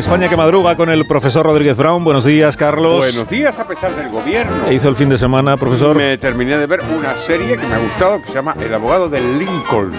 España que madruga con el profesor Rodríguez Brown. Buenos días, Carlos. Buenos días, a pesar del gobierno. ¿Qué hizo el fin de semana, profesor? Me terminé de ver una serie que me ha gustado que se llama El abogado de Lincoln.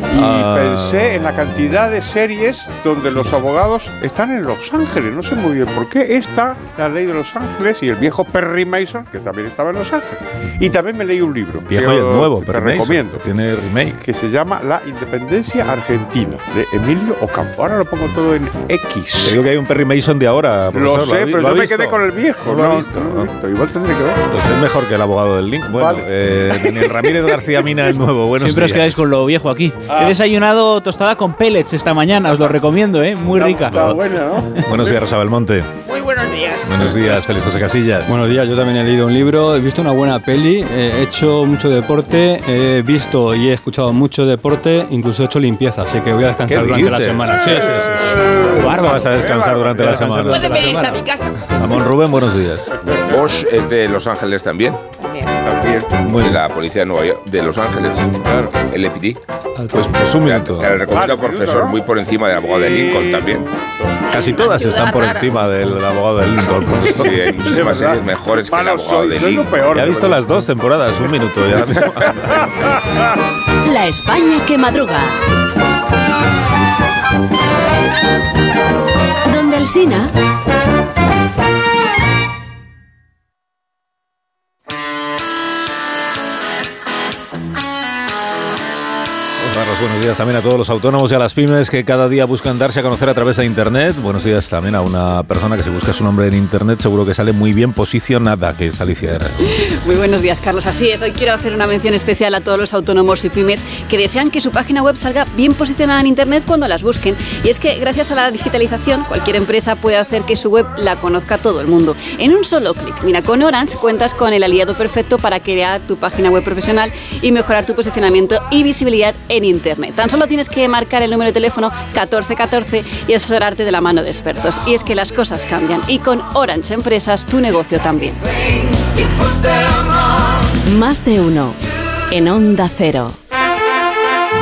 Y Ah. pensé en la cantidad de series donde los abogados están en Los Ángeles. No sé muy bien por qué. Esta, La Ley de Los Ángeles y el viejo Perry Mason, que también estaba en Los Ángeles. Y también me leí un libro. Viejo y el nuevo, pero te recomiendo. Tiene remake. Que se llama La Independencia Argentina, de Emilio Ocampo. Ahora lo pongo todo en Te X. digo que hay un Perry Mason de ahora, profesor. Lo sé, ha vi- pero ha yo me quedé con el viejo. No lo No, visto, no lo ¿no? he visto. Igual tendré que ver. Pues es mejor que el abogado del Link. Bueno, Vale. eh, Daniel Ramírez García Mina, el nuevo. Buenos Siempre os días. quedáis con lo viejo aquí. Ah. He desayunado tostada con pellets esta mañana, os lo recomiendo, ¿eh? Muy rica. Está buena, ¿no? Buenos días, Rosa Belmonte. Muy buenos días. Buenos días, Félix José Casillas. Buenos días, yo también he leído un libro, he visto una buena peli, he hecho mucho deporte, he visto y he escuchado mucho deporte, incluso he hecho limpieza, así que voy a descansar ¿Qué durante la dices? semana. Sí, sí, sí. sí. Bárbaro. Vas a descansar durante la semana. Pueden venir a mi casa. Ramón Rubén, buenos días. Bosch es de Los Ángeles también. También. De la policía de Nueva York, de Los Ángeles. Claro. El EPD. Pues, pues un minuto. Te la recomiendo, Vale, profesor, muy por encima del abogado de Lincoln también. Casi todas están por encima del abogado del Lincoln. Sí, hay muchísimas series mejores que el abogado de soy lo Lincoln. peor. Ya ha de visto las dos temporadas, un minuto. Ya. La España que madruga. Donde el Sina. Buenos días también a todos los autónomos y a las pymes que cada día buscan darse a conocer a través de Internet. Buenos días también a una persona que si busca su nombre en Internet seguro que sale muy bien posicionada, que es Alicia Herrera. Muy buenos días, Carlos. Así es, hoy quiero hacer una mención especial a todos los autónomos y pymes que desean que su página web salga bien posicionada en Internet cuando las busquen. Y es que gracias a la digitalización, cualquier empresa puede hacer que su web la conozca todo el mundo. En un solo clic. Mira, con Orange cuentas con el aliado perfecto para crear tu página web profesional y mejorar tu posicionamiento y visibilidad en Internet. Tan solo tienes que marcar el número de teléfono 1414 y asesorarte de la mano de expertos. Y es que las cosas cambian y con Orange Empresas tu negocio también. Más de uno. En Onda Cero.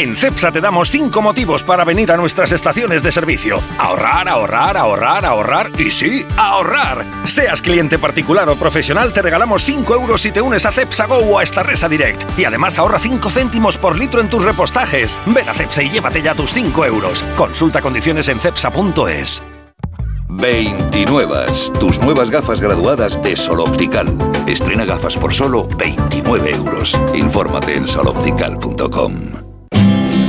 En CEPSA te damos 5 motivos para venir a nuestras estaciones de servicio. Ahorrar, ahorrar, ahorrar, ahorrar y sí, ahorrar. Seas cliente particular o profesional, te regalamos 5 euros si te unes a CEPSA Go o a Starresa Direct. Y además ahorra 5 céntimos por litro en tus repostajes. Ven a CEPSA y llévate ya tus 5 euros. Consulta condiciones en cepsa.es. 29. Tus nuevas gafas graduadas de Sol Optical. Estrena gafas por solo 29 euros. Infórmate en soloptical.com.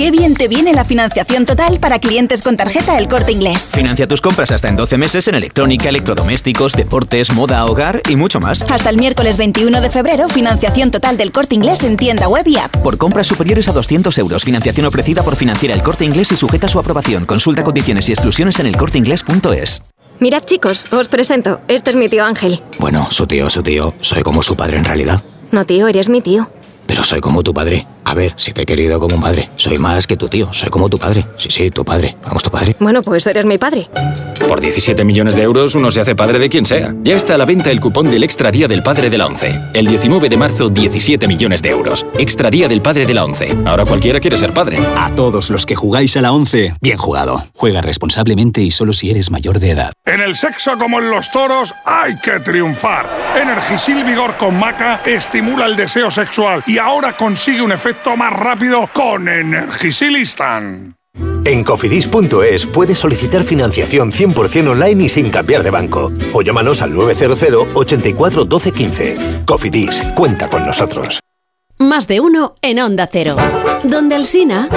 Qué bien te viene la financiación total para clientes con tarjeta El Corte Inglés. Financia tus compras hasta en 12 meses en electrónica, electrodomésticos, deportes, moda, hogar y mucho más. Hasta el miércoles 21 de febrero, financiación total del Corte Inglés en tienda web y app. Por compras superiores a 200 euros, financiación ofrecida por Financiera El Corte Inglés y sujeta a su aprobación. Consulta condiciones y exclusiones en elcorteinglés.es. Mirad chicos, os presento. Este es mi tío Ángel. Bueno, su tío, su tío. Soy como su padre en realidad. No tío, eres mi tío. Pero soy como tu padre. A ver, si te he querido como un padre. Soy más que tu tío. Soy como tu padre. Sí, sí, tu padre. Vamos, tu padre. Bueno, pues eres mi padre. Por 17 millones de euros uno se hace padre de quien sea. Ya está a la venta el cupón del Extra Día del Padre de la ONCE. El 19 de marzo, 17 millones de euros. Extra Día del Padre de la ONCE. Ahora cualquiera quiere ser padre. A todos los que jugáis a la ONCE, bien jugado. Juega responsablemente y solo si eres mayor de edad. En el sexo como en los toros hay que triunfar. Energisil Vigor con Maca estimula el deseo sexual y ahora consigue un efecto más rápido con Energisilistan. En cofidis.es puedes solicitar financiación 100% online y sin cambiar de banco. O llámanos al 900 84 12 15. Cofidis, cuenta con nosotros. Más de uno en Onda Cero. Donde el Sina.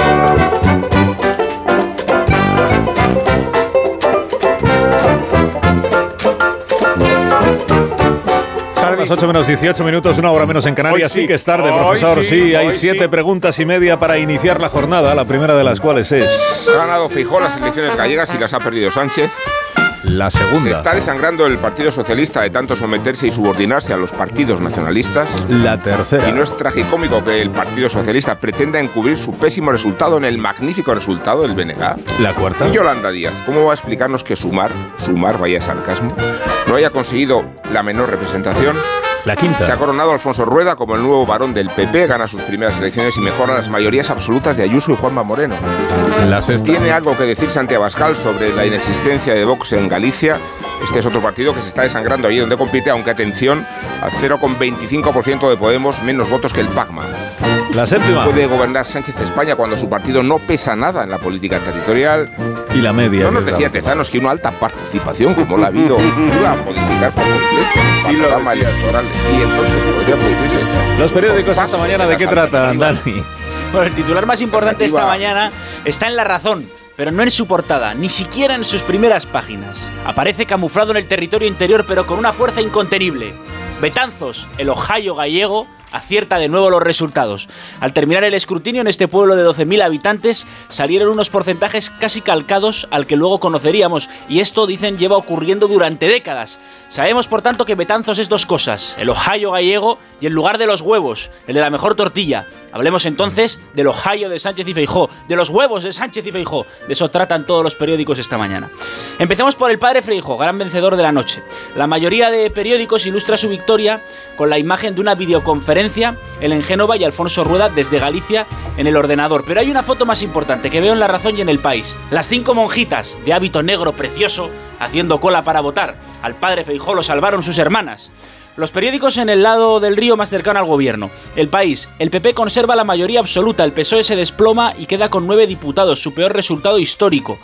Las 8 menos 18 minutos, una hora menos en Canarias. Sí. sí. que es tarde, Hoy profesor. sí, Sí, hay siete sí. preguntas y media para iniciar la jornada, la primera de las cuales es Ha ganado Fijó las elecciones gallegas y las ha perdido Sánchez. La Se segunda. está desangrando el Partido Socialista de tanto someterse y subordinarse a los partidos nacionalistas. La tercera. Y no es tragicómico que el Partido Socialista pretenda encubrir su pésimo resultado en el magnífico resultado del BNG. La cuarta. Y Yolanda Díaz, ¿cómo va a explicarnos que Sumar, Sumar, vaya sarcasmo, no haya conseguido la menor representación? La quinta. Se ha coronado Alfonso Rueda como el nuevo varón del PP, gana sus primeras elecciones y mejora las mayorías absolutas de Ayuso y Juanma Moreno. La sexta. ¿Tiene algo que decir Santiago Abascal sobre la inexistencia de Vox en Galicia? Este es otro partido que se está desangrando allí donde compite, aunque atención, al 0,25% de Podemos, menos votos que el PACMA. La séptima. Puede gobernar Sánchez España cuando su partido no pesa nada en la política territorial. Y la media. No nos decía Tezanos que una alta participación, como la ha habido, iba a modificar por completo el electoral. Y entonces podría producirse. Los periódicos esta mañana, ¿de qué tratan. Dani? Bueno, el titular más importante esta mañana está en La Razón, pero no en su portada, ni siquiera en sus primeras páginas. Aparece camuflado en el territorio interior, pero con una fuerza incontenible. Betanzos, el Ohio gallego, acierta de nuevo los resultados. Al terminar el escrutinio en este pueblo de 12.000 habitantes salieron unos porcentajes casi calcados al que luego conoceríamos y esto dicen lleva ocurriendo durante décadas. Sabemos por tanto que Betanzos es dos cosas, el Ohio gallego y el lugar de los huevos, el de la mejor tortilla. Hablemos entonces del Ohio de Sánchez y Feijó, de los huevos de Sánchez y Feijó. De eso tratan todos los periódicos esta mañana. Empecemos por el padre Feijó, gran vencedor de la noche. La mayoría de periódicos ilustra su victoria con la imagen de una videoconferencia, él en Génova y Alfonso Rueda desde Galicia en el ordenador. Pero hay una foto más importante que veo en La Razón y en El País. Las cinco monjitas de hábito negro precioso haciendo cola para votar. Al padre Feijó lo salvaron sus hermanas. Los periódicos en el lado del río más cercano al gobierno. El país. El PP conserva la mayoría absoluta, el PSOE se desploma y queda con nueve diputados, su peor resultado histórico.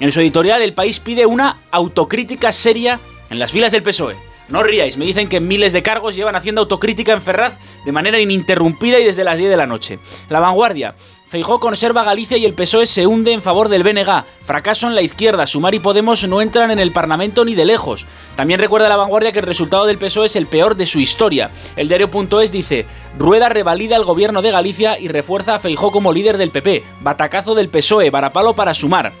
En su editorial, el país pide una autocrítica seria en las filas del PSOE. No ríais, me dicen que miles de cargos llevan haciendo autocrítica en Ferraz de manera ininterrumpida y desde las 10 de la noche. La vanguardia. Feijó conserva Galicia y el PSOE se hunde en favor del BNG. Fracaso en la izquierda. Sumar y Podemos no entran en el Parlamento ni de lejos. También recuerda la vanguardia que el resultado del PSOE es el peor de su historia. El diario.es dice: Rueda revalida el gobierno de Galicia y refuerza a Feijó como líder del PP. Batacazo del PSOE, varapalo para sumar.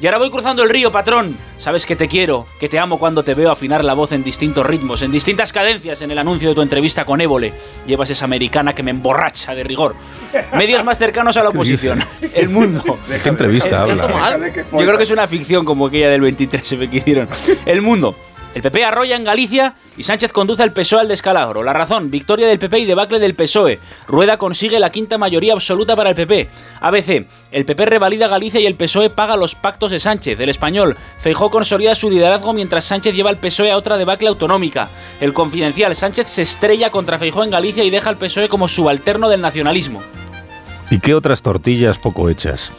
Y ahora voy cruzando el río, patrón. Sabes que te quiero, que te amo cuando te veo afinar la voz en distintos ritmos, en distintas cadencias en el anuncio de tu entrevista con Évole. Llevas esa americana que me emborracha de rigor. Medios más cercanos a la oposición. El mundo. ¿De qué entrevista habla? Yo creo que es una ficción como aquella del 23 se me hicieron. El mundo. El PP arrolla en Galicia y Sánchez conduce al PSOE al descalabro. La razón, victoria del PP y debacle del PSOE. Rueda consigue la quinta mayoría absoluta para el PP. ABC, el PP revalida Galicia y el PSOE paga los pactos de Sánchez. El español, Feijó consolida su liderazgo mientras Sánchez lleva al PSOE a otra debacle autonómica. El confidencial, Sánchez se estrella contra Feijó en Galicia y deja al PSOE como subalterno del nacionalismo. ¿Y qué otras tortillas poco hechas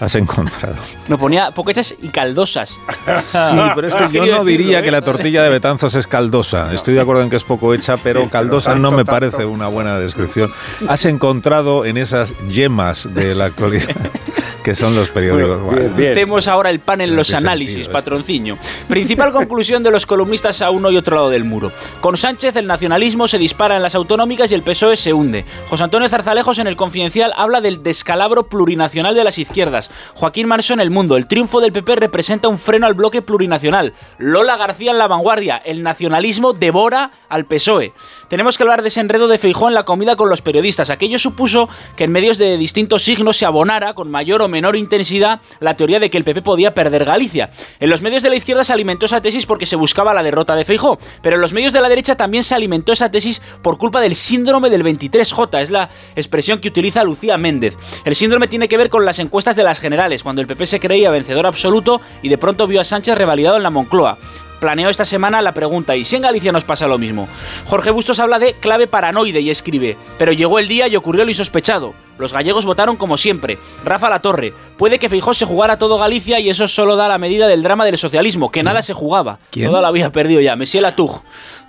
has encontrado? No ponía poquechas y caldosas. Sí, pero es que yo no decirlo, diría ¿eh? que la tortilla de Betanzos es caldosa. Estoy de acuerdo en que es poco hecha, pero Sí, pero caldosa no me tanto. parece una buena descripción. Has encontrado en esas yemas de la actualidad, que son los periódicos. Bueno, Metemos ahora el pan en los análisis, sentido patronciño. Principal conclusión de los columnistas a uno y otro lado del muro. Con Sánchez el nacionalismo se dispara en las autonómicas y el PSOE se hunde. José Antonio Zarzalejos en el Confidencial habla del descalabro plurinacional de las izquierdas. Joaquín Manso en El Mundo. El triunfo del PP representa un freno al bloque plurinacional. Lola García en La Vanguardia. El nacionalismo devora al PSOE. Tenemos que hablar de ese enredo de Feijó en la comida con los periodistas. Aquello supuso que en medios de distintos signos se abonara con mayor o menor intensidad la teoría de que el PP podía perder Galicia. En los medios de la izquierda se alimentó esa tesis porque se buscaba la derrota de Feijó, pero en los medios de la derecha también se alimentó esa tesis por culpa del síndrome del 23J, es la expresión que utiliza Lucía Méndez. El síndrome tiene que ver con las encuestas de las generales, cuando el PP se creía vencedor absoluto y de pronto vio a Sánchez revalidado en la Moncloa planeó esta semana la pregunta ¿y si en Galicia nos pasa lo mismo? Jorge Bustos habla de clave paranoide y escribe, pero llegó el día y ocurrió lo insospechado. Los gallegos votaron como siempre. Rafa Latorre, puede que Feijó se jugara todo Galicia y eso solo da la medida del drama del socialismo, que nada se jugaba. ¿Quién? Toda la había perdido ya. Messier Latug,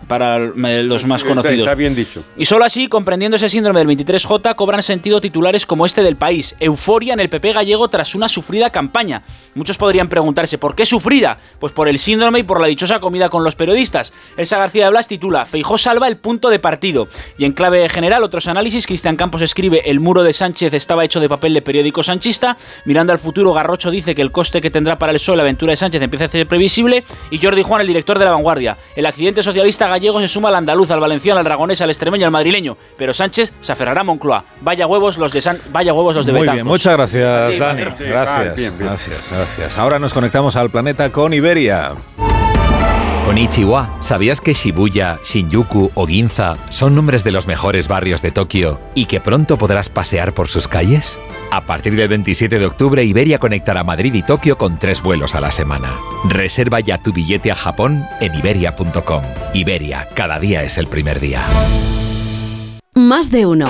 para los más Está- conocidos. Está bien dicho. Y solo así, comprendiendo ese síndrome del 23J, cobran sentido titulares como este del país. Euforia en el PP gallego tras una sufrida campaña. Muchos podrían preguntarse, ¿por qué sufrida? Pues por el síndrome y por la dichosa comida con los periodistas. Elsa García de Blas titula, Feijó salva el punto de partido. Y en clave general, otros análisis, Cristian Campos escribe, el muro de Sánchez estaba hecho de papel de periódico sanchista. Mirando al futuro, Garrocho dice que el coste que tendrá para el sol la aventura de Sánchez empieza a ser previsible. Y Jordi Juan, el director de La Vanguardia, el accidente socialista gallego se suma al andaluz, al valenciano, al aragonés, al extremeño, al madrileño. Pero Sánchez se aferrará a Moncloa. Vaya huevos los de San... Vaya huevos los de Muy Betanzos. bien, muchas gracias, Dani. Gracias, gracias, gracias. Ahora nos conectamos al planeta con Iberia. Konnichiwa, ¿sabías que Shibuya, Shinjuku o Ginza son nombres de los mejores barrios de Tokio y que pronto podrás pasear por sus calles? A partir del 27 de octubre, Iberia conectará Madrid y Tokio con tres vuelos a la semana. Reserva ya tu billete a Japón en iberia.com. Iberia, cada día es el primer día. Más de uno.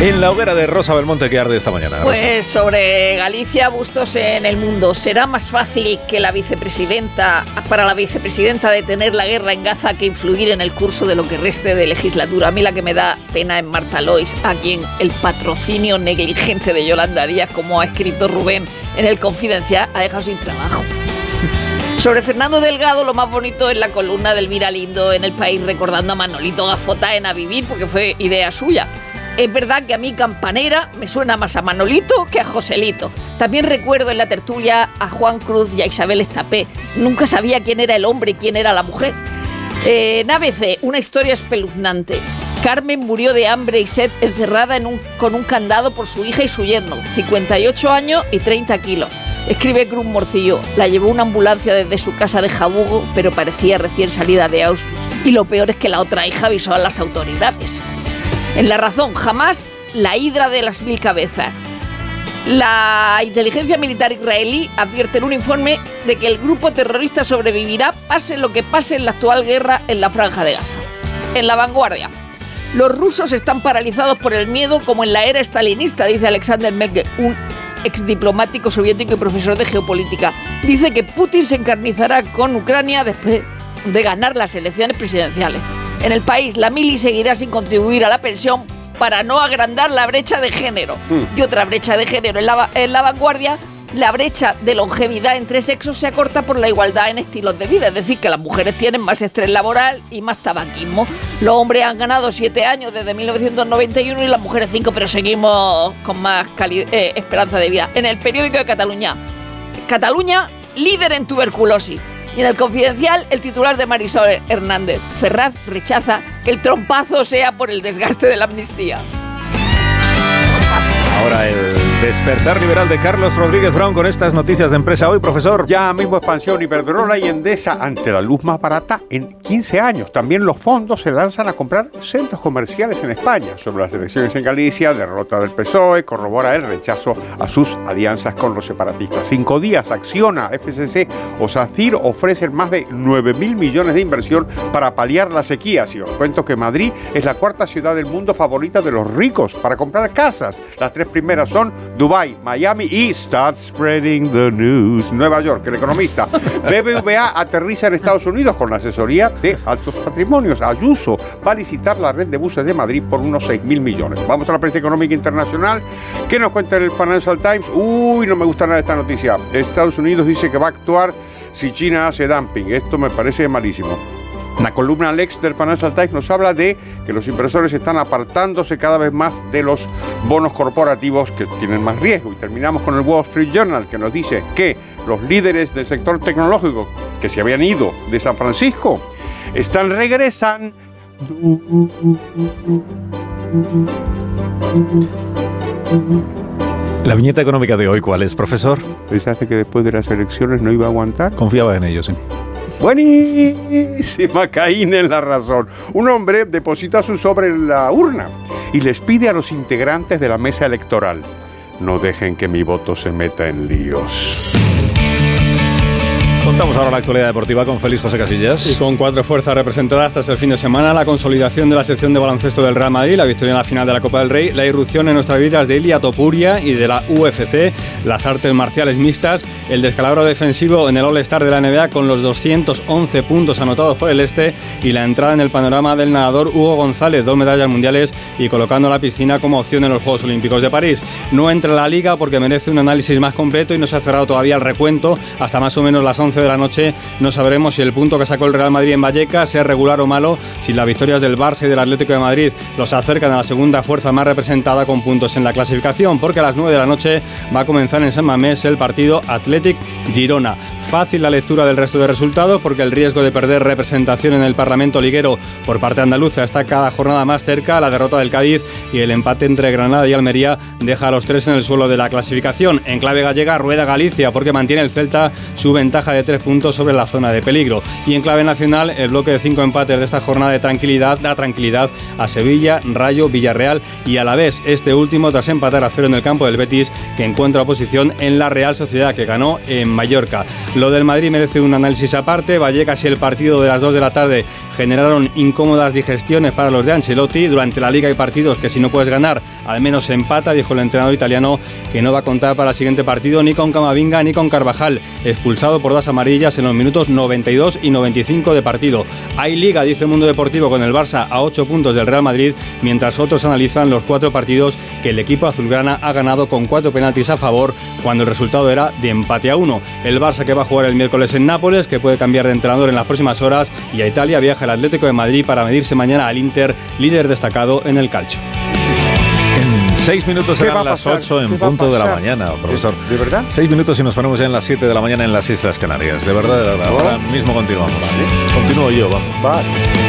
En la hoguera de Rosa Belmonte que arde esta mañana. Pues sobre Galicia, Bustos en el mundo. ¿Será más fácil que la vicepresidenta, para la vicepresidenta detener la guerra en Gaza que influir en el curso de lo que reste de legislatura? A mí la que me da pena es Marta Lois, a quien el patrocinio negligente de Yolanda Díaz, como ha escrito Rubén en el Confidencial, ha dejado sin trabajo. Sobre Fernando Delgado, lo más bonito es la columna del Lindo en el país recordando a Manolito Gafota en A Vivir, porque fue idea suya. Es verdad que a mí Campanera me suena más a Manolito que a Joselito. También recuerdo en la tertulia a Juan Cruz y a Isabel Estapé. Nunca sabía quién era el hombre y quién era la mujer. Eh, en ABC, una historia espeluznante. Carmen murió de hambre y sed encerrada con un candado por su hija y su yerno, 58 años y 30 kilos. Escribe Cruz Morcillo, la llevó una ambulancia desde su casa de Jabugo, pero parecía recién salida de Auschwitz. Y lo peor es que la otra hija avisó a las autoridades. En La Razón, jamás la hidra de las mil cabezas. La inteligencia militar israelí advierte en un informe de que el grupo terrorista sobrevivirá pase lo que pase en la actual guerra en la franja de Gaza. En la vanguardia. Los rusos están paralizados por el miedo como en la era stalinista, dice Alexander Merkel, un exdiplomático soviético y profesor de geopolítica. Dice que Putin se encarnizará con Ucrania después de ganar las elecciones presidenciales. En el país, la mili seguirá sin contribuir a la pensión para no agrandar la brecha de género. Y otra brecha de género en la, en la vanguardia, la brecha de longevidad entre sexos se acorta por la igualdad en estilos de vida, es decir, que las mujeres tienen más estrés laboral y más tabaquismo. Los hombres han ganado 7 años desde 1991 y las mujeres 5, pero seguimos con más eh, esperanza de vida. En el periódico de Cataluña, Cataluña, líder en tuberculosis. Y en el confidencial, el titular de Marisol Hernández, Ferraz rechaza que el trompazo sea por el desgaste de la amnistía. Ahora el despertar liberal de Carlos Rodríguez Brown con estas noticias de empresa hoy, profesor. Ya mismo expansión Iberdrola y Endesa ante la luz más barata en 15 años. También los fondos se lanzan a comprar centros comerciales en España. Sobre las elecciones en Galicia, derrota del PSOE, corrobora el rechazo a sus alianzas con los separatistas. Cinco días, Acciona, FCC o SACIR ofrecen más de 9 mil millones de inversión para paliar la sequía. Si os cuento que Madrid es la cuarta ciudad del mundo favorita de los ricos para comprar casas. Las tres primeras son Dubai, Miami y Start Spreading the News, Nueva York. El economista BBVA aterriza en Estados Unidos con la asesoría de altos patrimonios. Ayuso va a licitar la red de buses de Madrid por unos 6 mil millones. Vamos a la prensa económica internacional. ¿Qué nos cuenta el Financial Times? Uy, no me gusta nada esta noticia. Estados Unidos dice que va a actuar si China hace dumping. Esto me parece malísimo. La columna Lex del Financial Times nos habla de que los inversores están apartándose cada vez más de los bonos corporativos que tienen más riesgo. Y terminamos con el Wall Street Journal que nos dice que los líderes del sector tecnológico que se habían ido de San Francisco están regresando. La viñeta económica de hoy, ¿cuál es, profesor? ¿Pensaste que después de las elecciones no iba a aguantar? Confiaba en ello, sí. Buenísima, Caín en la razón. Un hombre deposita su sobre en la urna y les pide a los integrantes de la mesa electoral, no dejen que mi voto se meta en líos. Contamos ahora la actualidad deportiva con Félix José Casillas. Y con cuatro fuerzas representadas tras el fin de semana, la consolidación de la sección de baloncesto del Real Madrid, la victoria en la final de la Copa del Rey, la irrupción en nuestras vidas de Ilia Topuria y de la UFC, las artes marciales mixtas, el descalabro defensivo en el All-Star de la NBA con los 211 puntos anotados por el Este y la entrada en el panorama del nadador Hugo González, dos medallas mundiales y colocando la piscina como opción en los Juegos Olímpicos de París. No entra en la liga porque merece un análisis más completo y no se ha cerrado todavía el recuento hasta más o menos las 11 de la noche. No sabremos si el punto que sacó el Real Madrid en Vallecas es regular o malo, si las victorias del Barça y del Atlético de Madrid los acercan a la segunda fuerza más representada con puntos en la clasificación, porque a las 9 de la noche va a comenzar en San Mamés el partido Athletic Girona. Fácil la lectura del resto de resultados porque el riesgo de perder representación en el Parlamento liguero por parte andaluza está cada jornada más cerca. La derrota del Cádiz y el empate entre Granada y Almería deja a los tres en el suelo de la clasificación. En clave gallega rueda Galicia porque mantiene el Celta su ventaja de tres puntos sobre la zona de peligro. Y en clave nacional el bloque de cinco empates de esta jornada de tranquilidad da tranquilidad a Sevilla, Rayo, Villarreal y a la vez este último tras empatar a cero en el campo del Betis que encuentra oposición en la Real Sociedad que ganó en Mallorca. Lo del Madrid merece un análisis aparte. Vallecas y el partido de las 2 de la tarde generaron incómodas digestiones para los de Ancelotti. Durante la liga hay partidos que si no puedes ganar, al menos empata, dijo el entrenador italiano que no va a contar para el siguiente partido ni con Camavinga ni con Carvajal, expulsado por dos amarillas en los minutos 92 y 95 de partido. Hay liga, dice Mundo Deportivo, con el Barça a 8 puntos del Real Madrid, mientras otros analizan los cuatro partidos que el equipo azulgrana ha ganado con cuatro penaltis a favor cuando el resultado era de empate a uno. El Barça que va a jugar el miércoles en Nápoles, que puede cambiar de entrenador en las próximas horas, y a Italia viaja el Atlético de Madrid para medirse mañana al Inter, líder destacado en el calcio. Seis minutos ¿Qué va serán las? 8 en ¿Qué va a punto de la mañana, profesor. ¿De verdad? Seis minutos y nos ponemos ya en las 7 de la mañana en las Islas Canarias. De verdad, de verdad. Ahora mismo continuamos. Continúo yo, vamos. Va.